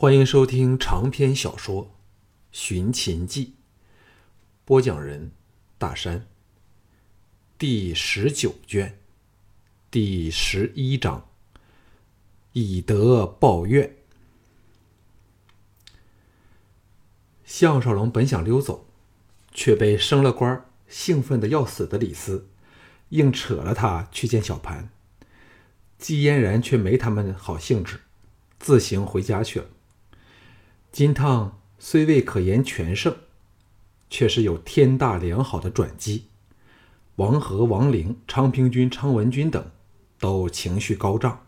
欢迎收听长篇小说《寻秦记》，播讲人：大山。第十九卷，第十一章：以德报怨。项少龙本想溜走，却被升了官、兴奋的要死的李斯硬扯了他去见小盘。季嫣然却没他们好兴致，自行回家去了。金汤虽未可言全胜，却是有天大良好的转机。王和、王陵、昌平君、昌文君等都情绪高涨，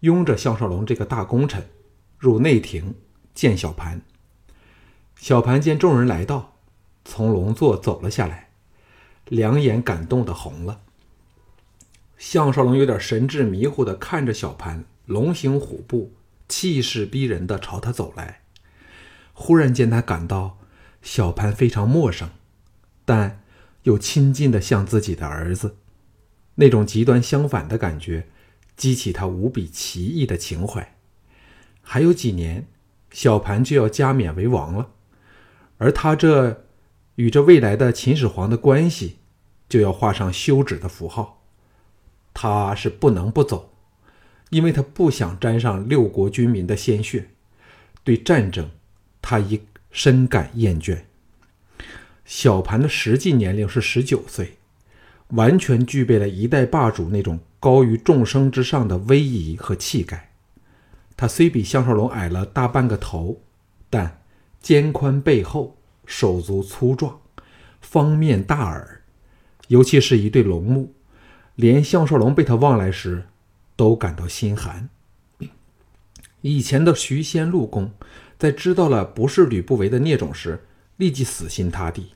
拥着项少龙这个大功臣入内廷见小盘。小盘见众人来到，从龙座走了下来，两眼感动的红了。项少龙有点神志迷糊的看着小盘，龙行虎步，气势逼人的朝他走来。忽然间，他感到小盘非常陌生，但又亲近的像自己的儿子。那种极端相反的感觉，激起他无比奇异的情怀。还有几年，小盘就要加冕为王了。而他这与这未来的秦始皇的关系，就要画上休止的符号。他是不能不走，因为他不想沾上六国军民的鲜血。对战争，他已深感厌倦。小盘的实际年龄是十九岁，完全具备了一代霸主那种高于众生之上的威仪和气概。他虽比项少龙矮了大半个头，但。肩宽背厚，手足粗壮，方面大耳，尤其是一对龙目，连项少龙被他望来时，都感到心寒。以前的徐仙陆公，在知道了不是吕不韦的孽种时，立即死心塌地；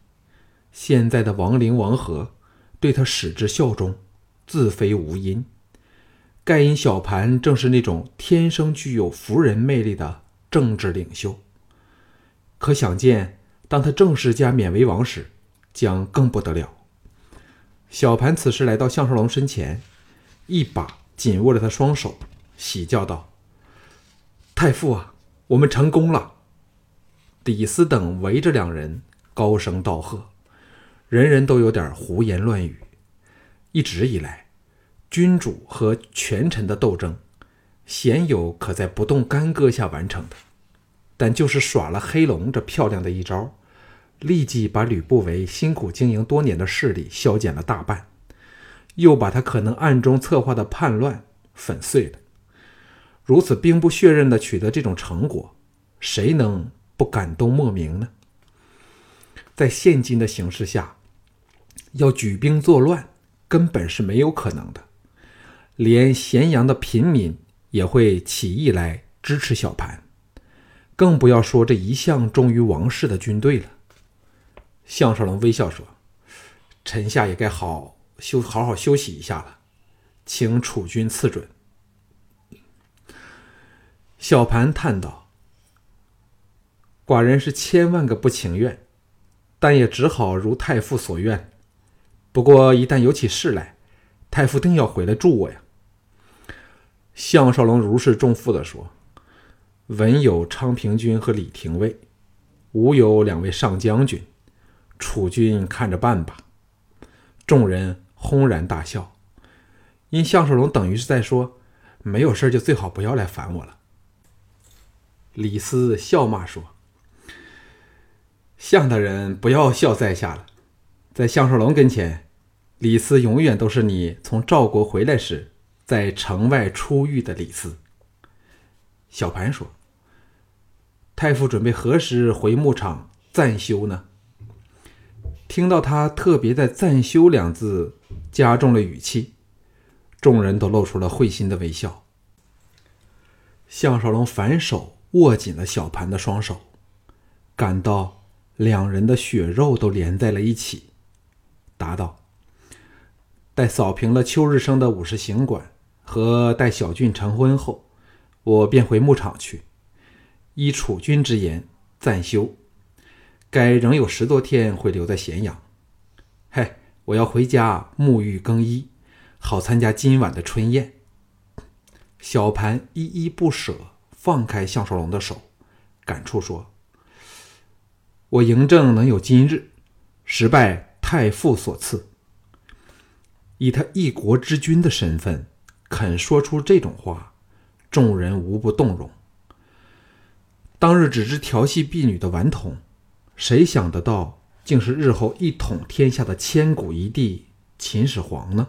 现在的王陵、王和，对他矢志效忠，自非无因。盖因小盘正是那种天生具有服人魅力的政治领袖。可想见，当他正式加冕为王时，将更不得了。小盘此时来到项少龙身前，一把紧握着他双手，喜叫道：“太傅啊，我们成功了！”李斯等围着两人，高声道贺，人人都有点胡言乱语。一直以来，君主和权臣的斗争，鲜有可在不动干戈下完成的。但就是耍了黑龙这漂亮的一招，立即把吕不韦辛苦经营多年的势力削减了大半，又把他可能暗中策划的叛乱粉碎了。如此兵不血刃的取得这种成果，谁能不感动莫名呢？在现今的形势下，要举兵作乱根本是没有可能的，连咸阳的平民也会起义来支持小盘。更不要说这一向忠于王室的军队了。项少龙微笑说：“臣下也该好休好好休息一下了，请楚军赐准。”小盘叹道：“寡人是千万个不情愿，但也只好如太傅所愿。不过一旦有起事来，太傅定要回来助我呀。”项少龙如释重负的说。文有昌平君和李廷尉，武有两位上将军，楚军看着办吧。众人轰然大笑，因项少龙等于是在说：“没有事就最好不要来烦我了。”李斯笑骂说：“项大人不要笑在下了，在项少龙跟前，李斯永远都是你从赵国回来时在城外出遇的李斯。”小盘说：“太傅准备何时回牧场暂休呢？”听到他特别在“暂休”两字加重了语气，众人都露出了会心的微笑。项少龙反手握紧了小盘的双手，感到两人的血肉都连在了一起，答道：“待扫平了秋日升的五十行馆和待小俊成婚后。”我便回牧场去，依楚军之言暂休。该仍有十多天会留在咸阳。嘿，我要回家沐浴更衣，好参加今晚的春宴。小盘依依不舍，放开项少龙的手，感触说：“我嬴政能有今日，实拜太傅所赐。以他一国之君的身份，肯说出这种话，众人无不动容。当日只知调戏婢女的顽童，谁想得到，竟是日后一统天下的千古一帝秦始皇呢？”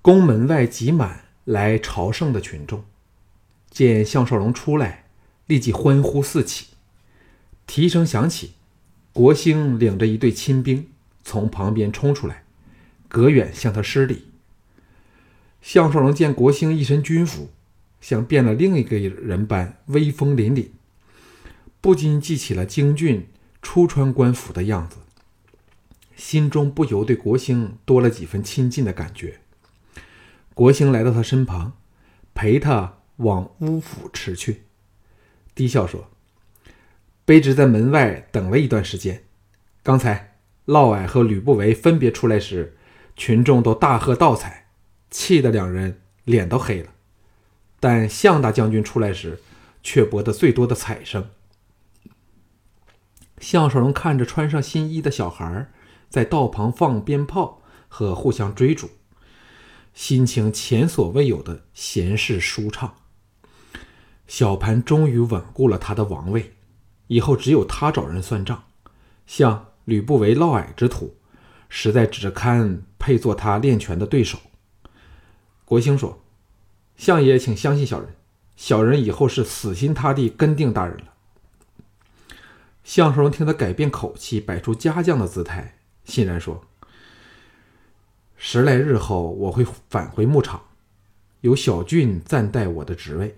宫门外挤满来朝圣的群众，见项少龙出来，立即欢呼四起。蹄声响起，国兴领着一队亲兵从旁边冲出来，隔远向他施礼。项少龙见国兴一身军服，像变了另一个人般威风凛凛，不禁记起了京俊初穿官服的样子，心中不由对国兴多了几分亲近的感觉。国兴来到他身旁，陪他往乌府驰去，低笑说：“卑职在门外等了一段时间，刚才嫪毐和吕不韦分别出来时，群众都大喝倒彩，气得两人脸都黑了。但项大将军出来时，却博得最多的彩声。”项少龙看着穿上新衣的小孩在道旁放鞭炮和互相追逐。心情前所未有的闲适舒畅。小盘终于稳固了他的王位，以后只有他找人算账。像吕不韦、嫪毐之徒，实在只堪配做他练拳的对手。国兴说：“相爷，请相信小人，小人以后是死心塌地跟定大人了。”项少龙听他改变口气，摆出家将的姿态，欣然说。十来日后，我会返回牧场，由小俊暂代我的职位。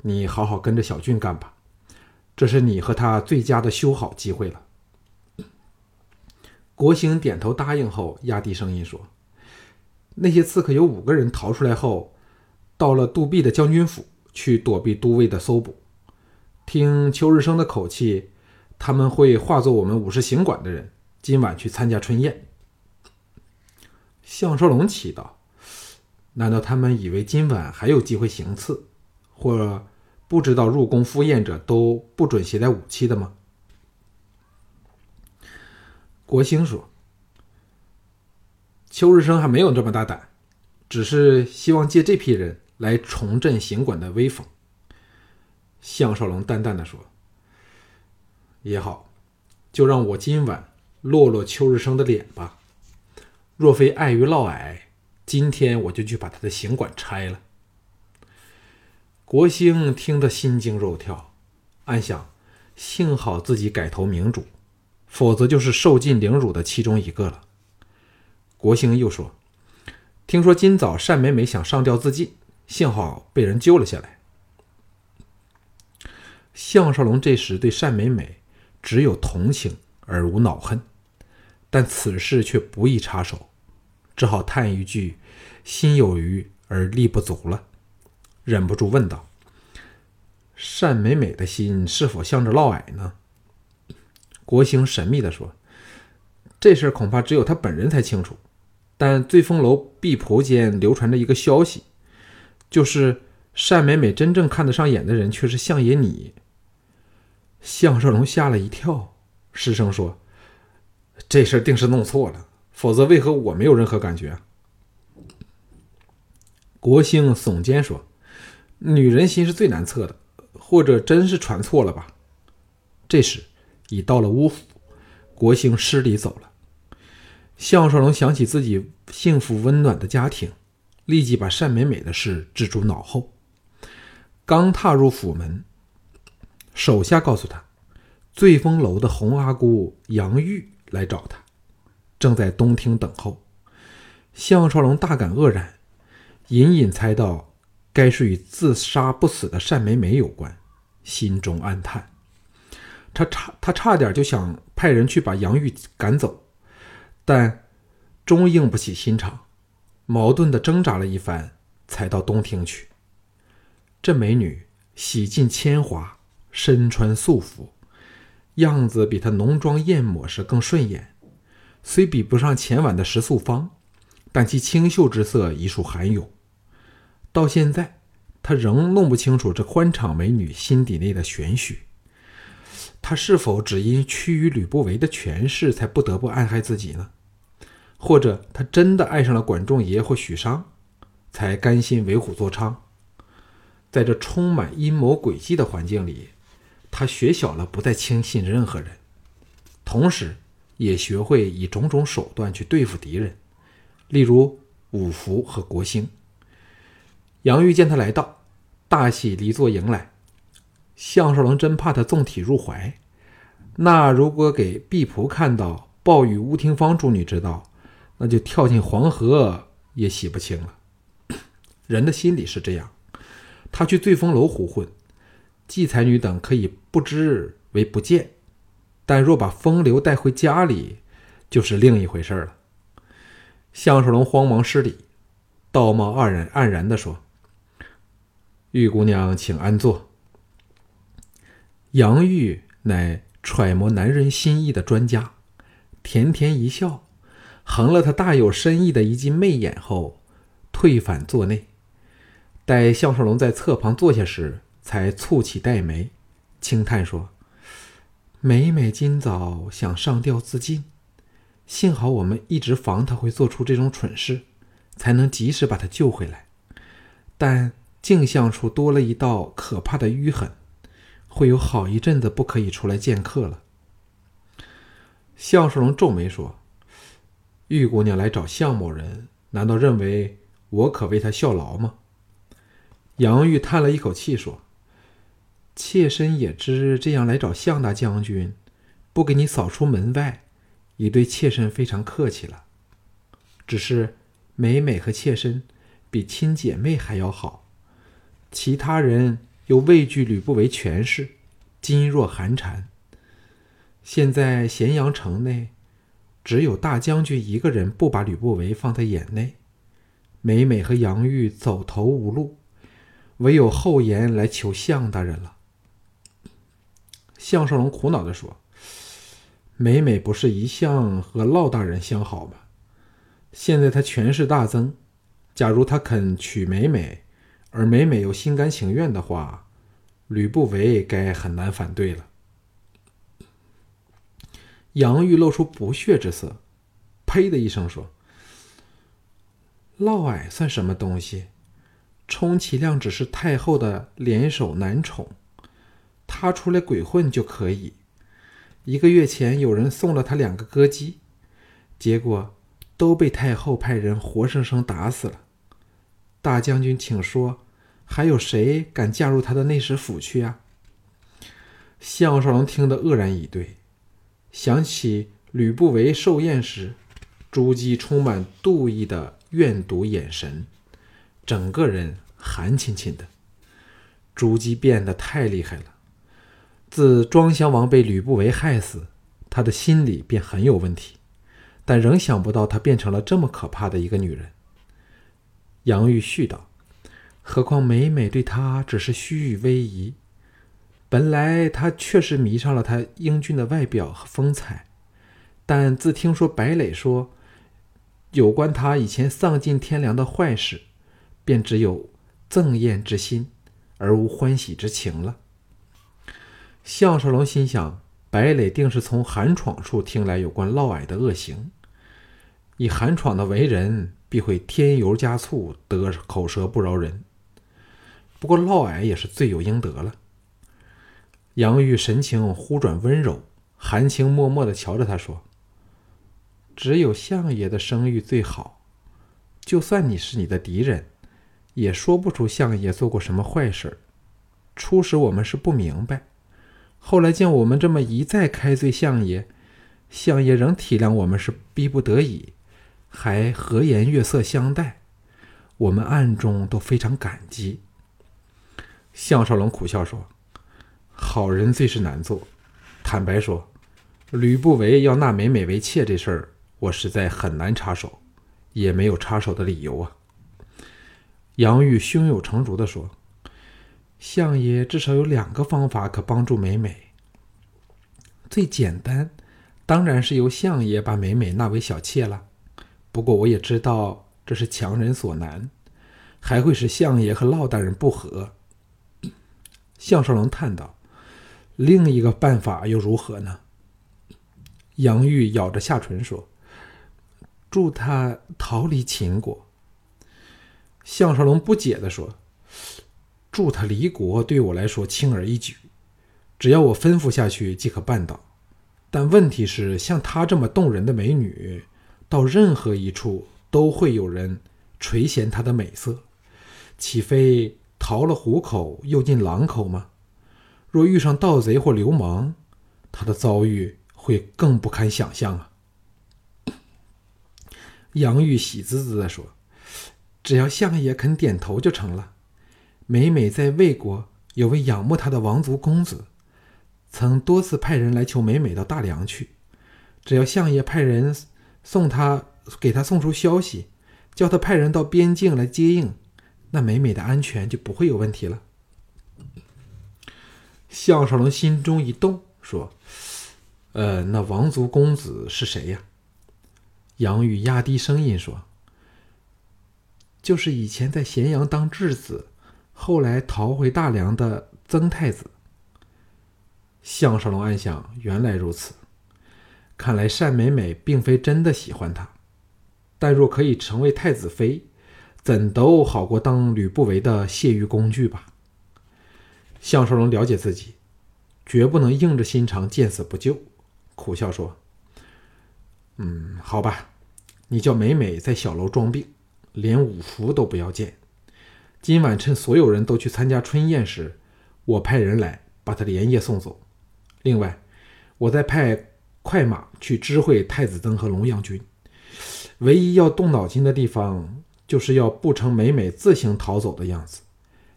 你好好跟着小俊干吧，这是你和他最佳的修好机会了。国兴点头答应后，压低声音说：“那些刺客有五个人逃出来后，到了杜弼的将军府去躲避都尉的搜捕。听邱日升的口气，他们会化作我们武士行馆的人，今晚去参加春宴。”项少龙祈祷：“难道他们以为今晚还有机会行刺，或不知道入宫赴宴者都不准携带武器的吗？”国兴说：“邱日升还没有这么大胆，只是希望借这批人来重振行馆的威风。”项少龙淡淡的说：“也好，就让我今晚落落秋日生的脸吧。”若非碍于嫪毐，今天我就去把他的行馆拆了。国兴听得心惊肉跳，暗想：幸好自己改投明主，否则就是受尽凌辱的其中一个了。国兴又说：“听说今早单美美想上吊自尽，幸好被人救了下来。”项少龙这时对单美美只有同情而无恼恨。但此事却不易插手，只好叹一句：“心有余而力不足了。”忍不住问道：“单美美的心是否向着嫪毐呢？”国兴神秘地说：“这事儿恐怕只有他本人才清楚。但醉风楼婢仆间流传着一个消息，就是单美美真正看得上眼的人却是相爷你。”项少龙吓了一跳，失声说。这事儿定是弄错了，否则为何我没有任何感觉？国兴耸肩说：“女人心是最难测的，或者真是传错了吧？”这时已到了乌府，国兴施礼走了。项少龙想起自己幸福温暖的家庭，立即把单美美的事置诸脑后。刚踏入府门，手下告诉他，醉风楼的红阿姑杨玉。来找他，正在东厅等候。项少龙大感愕然，隐隐猜到该是与自杀不死的单美美有关，心中暗叹。他差他差点就想派人去把杨玉赶走，但终硬不起心肠，矛盾的挣扎了一番，才到东厅去。这美女洗尽铅华，身穿素服。样子比她浓妆艳抹时更顺眼，虽比不上前晚的石素芳，但其清秀之色已属罕有。到现在，他仍弄不清楚这欢场美女心底内的玄虚。他是否只因趋于吕不韦的权势，才不得不暗害自己呢？或者他真的爱上了管仲爷或许商，才甘心为虎作伥？在这充满阴谋诡计的环境里，他学小了不再轻信任何人，同时也学会以种种手段去对付敌人，例如五福和国兴。杨玉见他来到，大喜离座迎来。项少龙真怕他纵体入怀，那如果给毕仆看到，暴雨乌廷芳诸女知道，那就跳进黄河也洗不清了。人的心理是这样，他去醉风楼胡混，季才女等可以不知为不见，但若把风流带回家里，就是另一回事了。项少龙慌忙施礼，道貌岸然黯然地说：“玉姑娘，请安坐。”杨玉乃揣摩男人心意的专家，甜甜一笑，横了他大有深意的一记媚眼后，退返座内。待项少龙在侧旁坐下时，才蹙起黛眉，轻叹说：“美美今早想上吊自尽，幸好我们一直防他会做出这种蠢事，才能及时把他救回来。但镜像处多了一道可怕的淤痕。”会有好一阵子不可以出来见客了。项少龙皱眉说：“玉姑娘来找项某人，难道认为我可为她效劳吗？”杨玉叹了一口气说：“妾身也知这样来找项大将军，不给你扫出门外，已对妾身非常客气了。只是美美和妾身比亲姐妹还要好，其他人……”又畏惧吕不韦权势，噤若寒蝉。现在咸阳城内，只有大将军一个人不把吕不韦放在眼内。美美和杨玉走投无路，唯有后言来求项大人了。项少龙苦恼地说：“美美不是一向和骆大人相好吗？现在他权势大增，假如他肯娶美美。”而美美又心甘情愿的话，吕不韦该很难反对了。杨玉露出不屑之色，呸的一声说：“嫪毐算什么东西？充其量只是太后的联手男宠，他出来鬼混就可以。一个月前有人送了他两个歌姬，结果都被太后派人活生生打死了。大将军，请说。”还有谁敢嫁入他的内史府去呀？项少龙听得愕然以对，想起吕不韦寿宴时，朱姬充满妒意的怨毒眼神，整个人寒沁沁的。朱姬变得太厉害了。自庄襄王被吕不韦害死，他的心里便很有问题，但仍想不到她变成了这么可怕的一个女人。杨玉絮道。何况每每对他只是虚与委蛇，本来他确实迷上了他英俊的外表和风采，但自听说白磊说有关他以前丧尽天良的坏事，便只有憎厌之心，而无欢喜之情了。项少龙心想，白磊定是从韩闯处听来有关嫪毐的恶行，以韩闯的为人，必会添油加醋，得口舌不饶人。不过嫪毐也是罪有应得了。杨玉神情忽转温柔，含情脉脉的瞧着他说：“只有相爷的声誉最好，就算你是你的敌人，也说不出相爷做过什么坏事。初时我们是不明白，后来见我们这么一再开罪相爷，相爷仍体谅我们是逼不得已，还和颜悦色相待，我们暗中都非常感激。”项少龙苦笑说：“好人最是难做。坦白说，吕不韦要纳美美为妾这事儿，我实在很难插手，也没有插手的理由啊。”杨玉胸有成竹地说：“相爷至少有两个方法可帮助美美。最简单，当然是由相爷把美美纳为小妾了。不过我也知道这是强人所难。”还会使相爷和老大人不和。项少龙叹道：“另一个办法又如何呢？”杨玉咬着下唇说：“助他逃离秦国。”项少龙不解的说：“助他离国对我来说轻而易举，只要我吩咐下去即可办到。但问题是，像她这么动人的美女，到任何一处都会有人垂涎她的美色，岂非逃了虎口又进狼口吗？若遇上盗贼或流氓，她的遭遇……”会更不堪想象啊！杨玉喜滋滋的说：“只要相爷肯点头就成了。每每在魏国有位仰慕他的王族公子，曾多次派人来求美美到大梁去。只要相爷派人送他，给他送出消息，叫他派人到边境来接应，那美美的安全就不会有问题了。”项少龙心中一动，说。呃，那王族公子是谁呀？杨宇压低声音说：“就是以前在咸阳当质子，后来逃回大梁的曾太子。”项少龙暗想：原来如此，看来单美美并非真的喜欢他。但若可以成为太子妃，怎都好过当吕不韦的泄欲工具吧。项少龙了解自己，绝不能硬着心肠见死不救。苦笑说：“嗯，好吧，你叫美美在小楼装病，连五福都不要见。今晚趁所有人都去参加春宴时，我派人来把他连夜送走。另外，我再派快马去知会太子登和龙阳君。唯一要动脑筋的地方，就是要不成美美自行逃走的样子，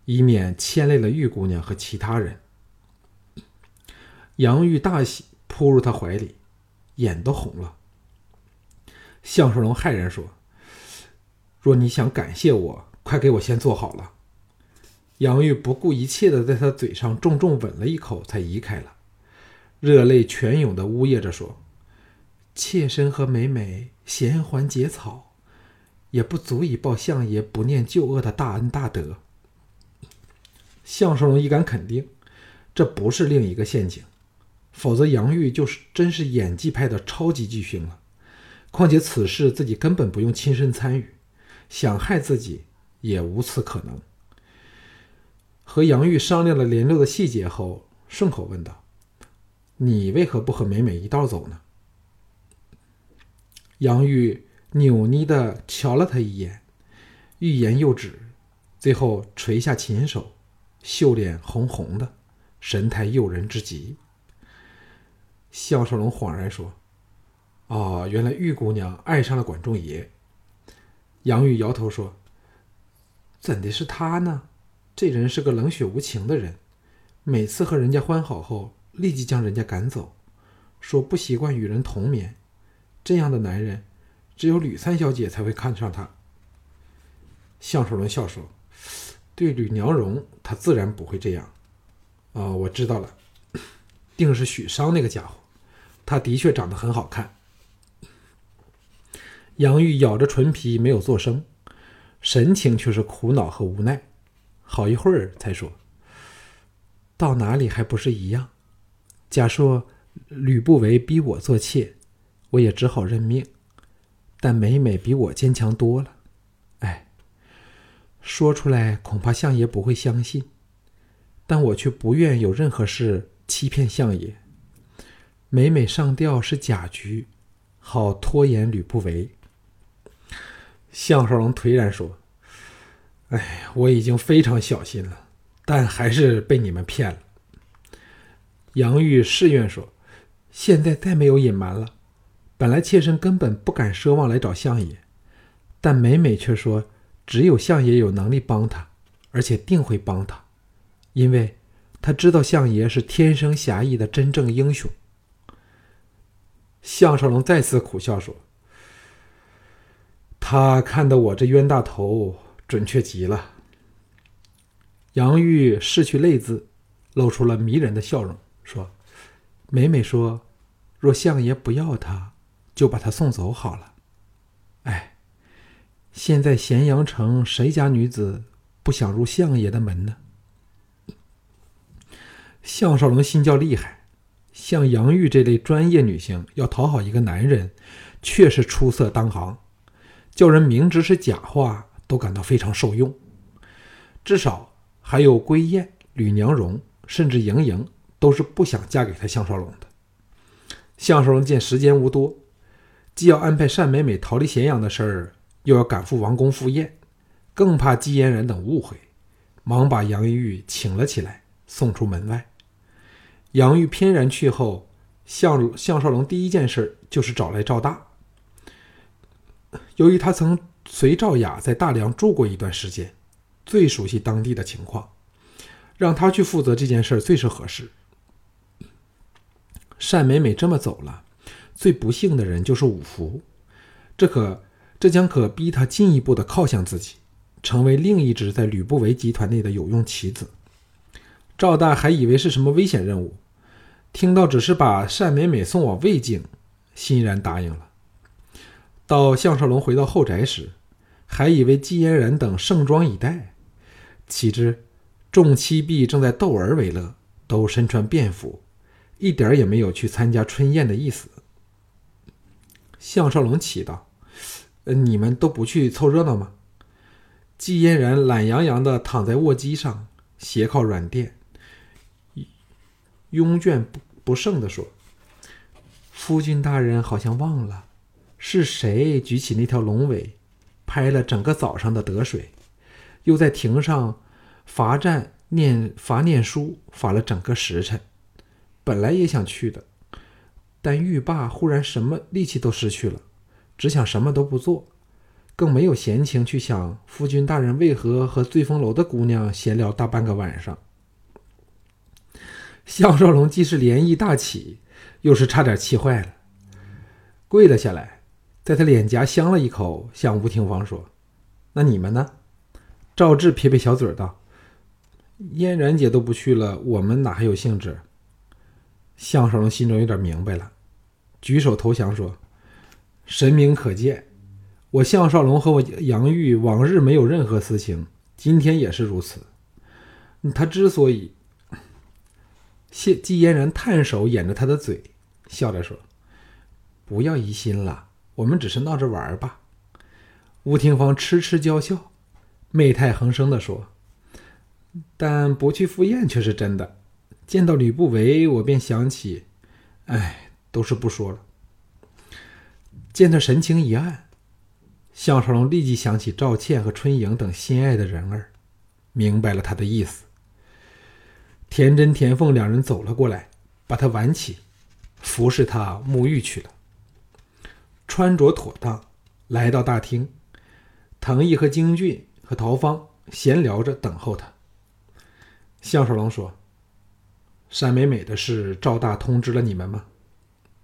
以免牵累了玉姑娘和其他人。”杨玉大喜。扑入他怀里，眼都红了。项少龙骇然说：“若你想感谢我，快给我先做好了。”杨玉不顾一切的在他嘴上重重吻了一口，才移开了，热泪泉涌的呜咽着说：“妾身和美美衔环结草，也不足以报相爷不念旧恶的大恩大德。”项少龙一敢肯定，这不是另一个陷阱。否则，杨玉就是真是演技派的超级巨星了。况且此事自己根本不用亲身参与，想害自己也无此可能。和杨玉商量了连六的细节后，顺口问道：“你为何不和美美一道走呢？”杨玉扭捏的瞧了他一眼，欲言又止，最后垂下琴手，秀脸红红的，神态诱人之极。项少龙恍然说：“哦，原来玉姑娘爱上了管仲爷。”杨玉摇头说：“怎的是他呢？这人是个冷血无情的人，每次和人家欢好后，立即将人家赶走，说不习惯与人同眠。这样的男人，只有吕三小姐才会看上他。”项少龙笑说：“对吕娘荣，他自然不会这样。哦，我知道了，定是许商那个家伙。”他的确长得很好看。杨玉咬着唇皮没有作声，神情却是苦恼和无奈。好一会儿才说：“到哪里还不是一样？假说吕不韦逼我做妾，我也只好认命。但美美比我坚强多了。哎，说出来恐怕相爷不会相信，但我却不愿有任何事欺骗相爷。”每每上吊是假局，好拖延吕不韦。项少龙颓然说：“哎，我已经非常小心了，但还是被你们骗了。”杨玉誓愿说：“现在再没有隐瞒了。本来妾身根本不敢奢望来找相爷，但每每却说只有相爷有能力帮他，而且定会帮他，因为他知道相爷是天生侠义的真正英雄。”项少龙再次苦笑说：“他看得我这冤大头准确极了。”杨玉拭去泪渍，露出了迷人的笑容，说：“美美说，若相爷不要他，就把他送走好了。”哎，现在咸阳城谁家女子不想入相爷的门呢？项少龙心叫厉害，像杨玉这类专业女性要讨好一个男人，确实出色当行，叫人明知是假话都感到非常受用。至少还有归燕、吕娘荣，甚至莹莹，都是不想嫁给他项少龙的。项少龙见时间无多，既要安排单美美逃离咸阳的事儿，又要赶赴王宫赴宴，更怕季嫣然等误会，忙把杨玉请了起来，送出门外。杨玉翩然去后，项项少龙第一件事就是找来赵大。由于他曾随赵雅在大梁住过一段时间，最熟悉当地的情况，让他去负责这件事最是合适。单美美这么走了，最不幸的人就是五福，这可这将可逼他进一步的靠向自己，成为另一只在吕不韦集团内的有用棋子。赵大还以为是什么危险任务，听到只是把单美美送往魏境，欣然答应了。到项少龙回到后宅时，还以为季嫣然等盛装以待，岂知众妻婢正在逗儿为乐，都身穿便服。一点也没有去参加春宴的意思。项少龙奇道：“，你们都不去凑热闹吗？”季嫣然懒洋洋的躺在卧机上，斜靠软垫，慵倦不不胜的说：“夫君大人好像忘了，是谁举起那条龙尾，拍了整个早上的得水，又在亭上罚站念罚念书，罚了整个时辰。”本来也想去的，但玉霸忽然什么力气都失去了，只想什么都不做，更没有闲情去想夫君大人为何和醉风楼的姑娘闲聊大半个晚上。项少龙既是涟漪大起，又是差点气坏了，跪了下来，在他脸颊香了一口，向吴廷芳说：“那你们呢？”赵志撇撇小嘴道：“嫣然姐都不去了，我们哪还有兴致？”项少龙心中有点明白了，举手投降说：“神明可见，我项少龙和我杨玉往日没有任何私情，今天也是如此。他之所以……”谢季嫣然探手掩着他的嘴，笑着说：“不要疑心了，我们只是闹着玩吧。”吴廷芳痴痴娇笑，媚态横生的说：“但不去赴宴却是真的。”见到吕不韦，我便想起，哎，都是不说了。见他神情一暗，项少龙立即想起赵倩和春莹等心爱的人儿，明白了他的意思。田真、田凤两人走了过来，把他挽起，服侍他沐浴去了。穿着妥当，来到大厅，藤毅和京俊和陶芳闲聊着等候他。项少龙说。单美美的事，赵大通知了你们吗？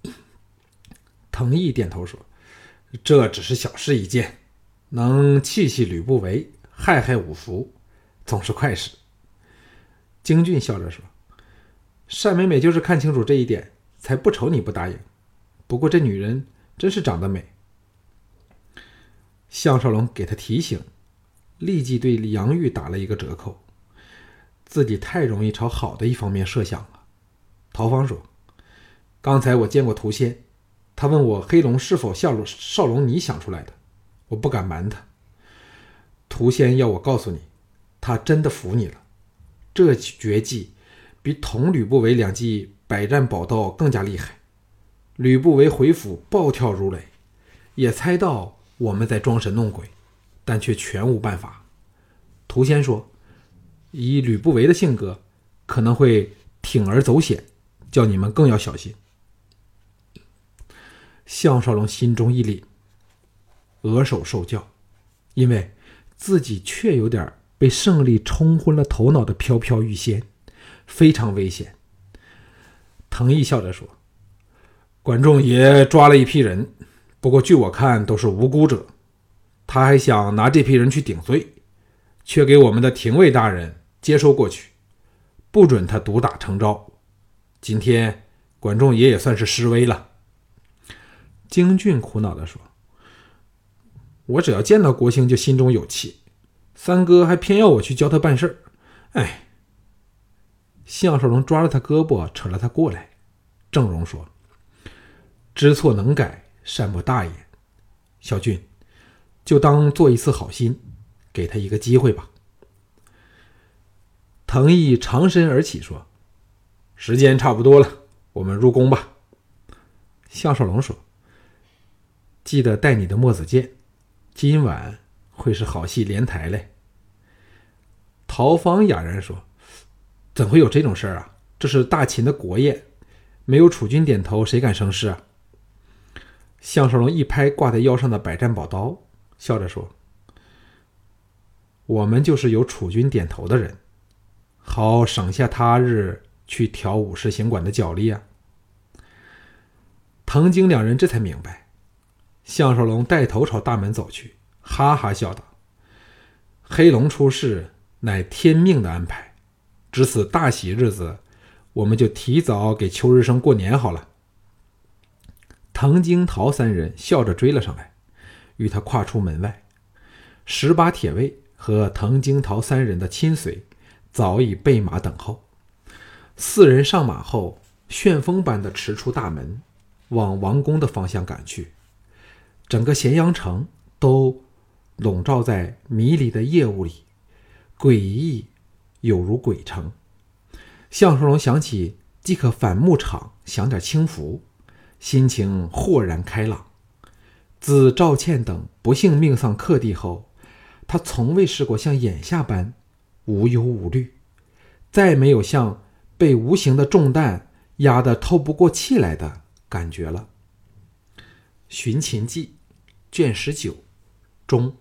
藤毅点头说：“这只是小事一件，能气气吕不韦，害害五福，总是快事。”京俊笑着说：“单美美就是看清楚这一点，才不愁你不答应。不过这女人真是长得美。”项少龙给他提醒，立即对杨玉打了一个折扣。自己太容易朝好的一方面设想了。陶芳说：“刚才我见过涂仙，他问我黑龙是否像少龙你想出来的，我不敢瞒他。涂仙要我告诉你，他真的服你了。这绝技比同吕不韦两记百战宝刀更加厉害。吕不韦回府暴跳如雷，也猜到我们在装神弄鬼，但却全无办法。涂仙说。”以吕不韦的性格，可能会铤而走险，叫你们更要小心。项少龙心中一凛，额首受教，因为自己却有点被胜利冲昏了头脑的飘飘欲仙，非常危险。藤毅笑着说：“管仲爷抓了一批人，不过据我看都是无辜者，他还想拿这批人去顶罪，却给我们的廷尉大人。”接收过去，不准他独打成招。今天管仲爷也算是失威了。京俊苦恼地说：“我只要见到国兴就心中有气，三哥还偏要我去教他办事儿，哎。项少龙抓了他胳膊，扯了他过来。郑荣说：“知错能改，善莫大焉。小俊，就当做一次好心，给他一个机会吧。”藤毅长身而起说：“时间差不多了，我们入宫吧。”项少龙说：“记得带你的墨子剑，今晚会是好戏连台嘞。”陶芳哑然说。怎会有这种事儿啊？这是大秦的国宴，没有楚军点头，谁敢生事啊？项少龙一拍挂在腰上的百战宝刀，笑着说：“我们就是有楚军点头的人，好省下他日去调武士行馆的脚力啊。”藤京两人这才明白，项少龙带头朝大门走去，哈哈笑道：“黑龙出世，乃天命的安排。”值此大喜日子，我们就提早给秋日生过年好了。藤京桃三人笑着追了上来，与他跨出门外。十八铁卫和藤京桃三人的亲随早已备马等候。四人上马后，旋风般的驰出大门，往王宫的方向赶去。整个咸阳城都笼罩在迷离的夜雾里，诡异。有如鬼城，项少龙想起即可返牧场享点清福，心情豁然开朗。自赵倩等不幸命丧客地后，他从未试过像眼下般无忧无虑，再没有像被无形的重担压得透不过气来的感觉了。《寻秦记》卷十九，中。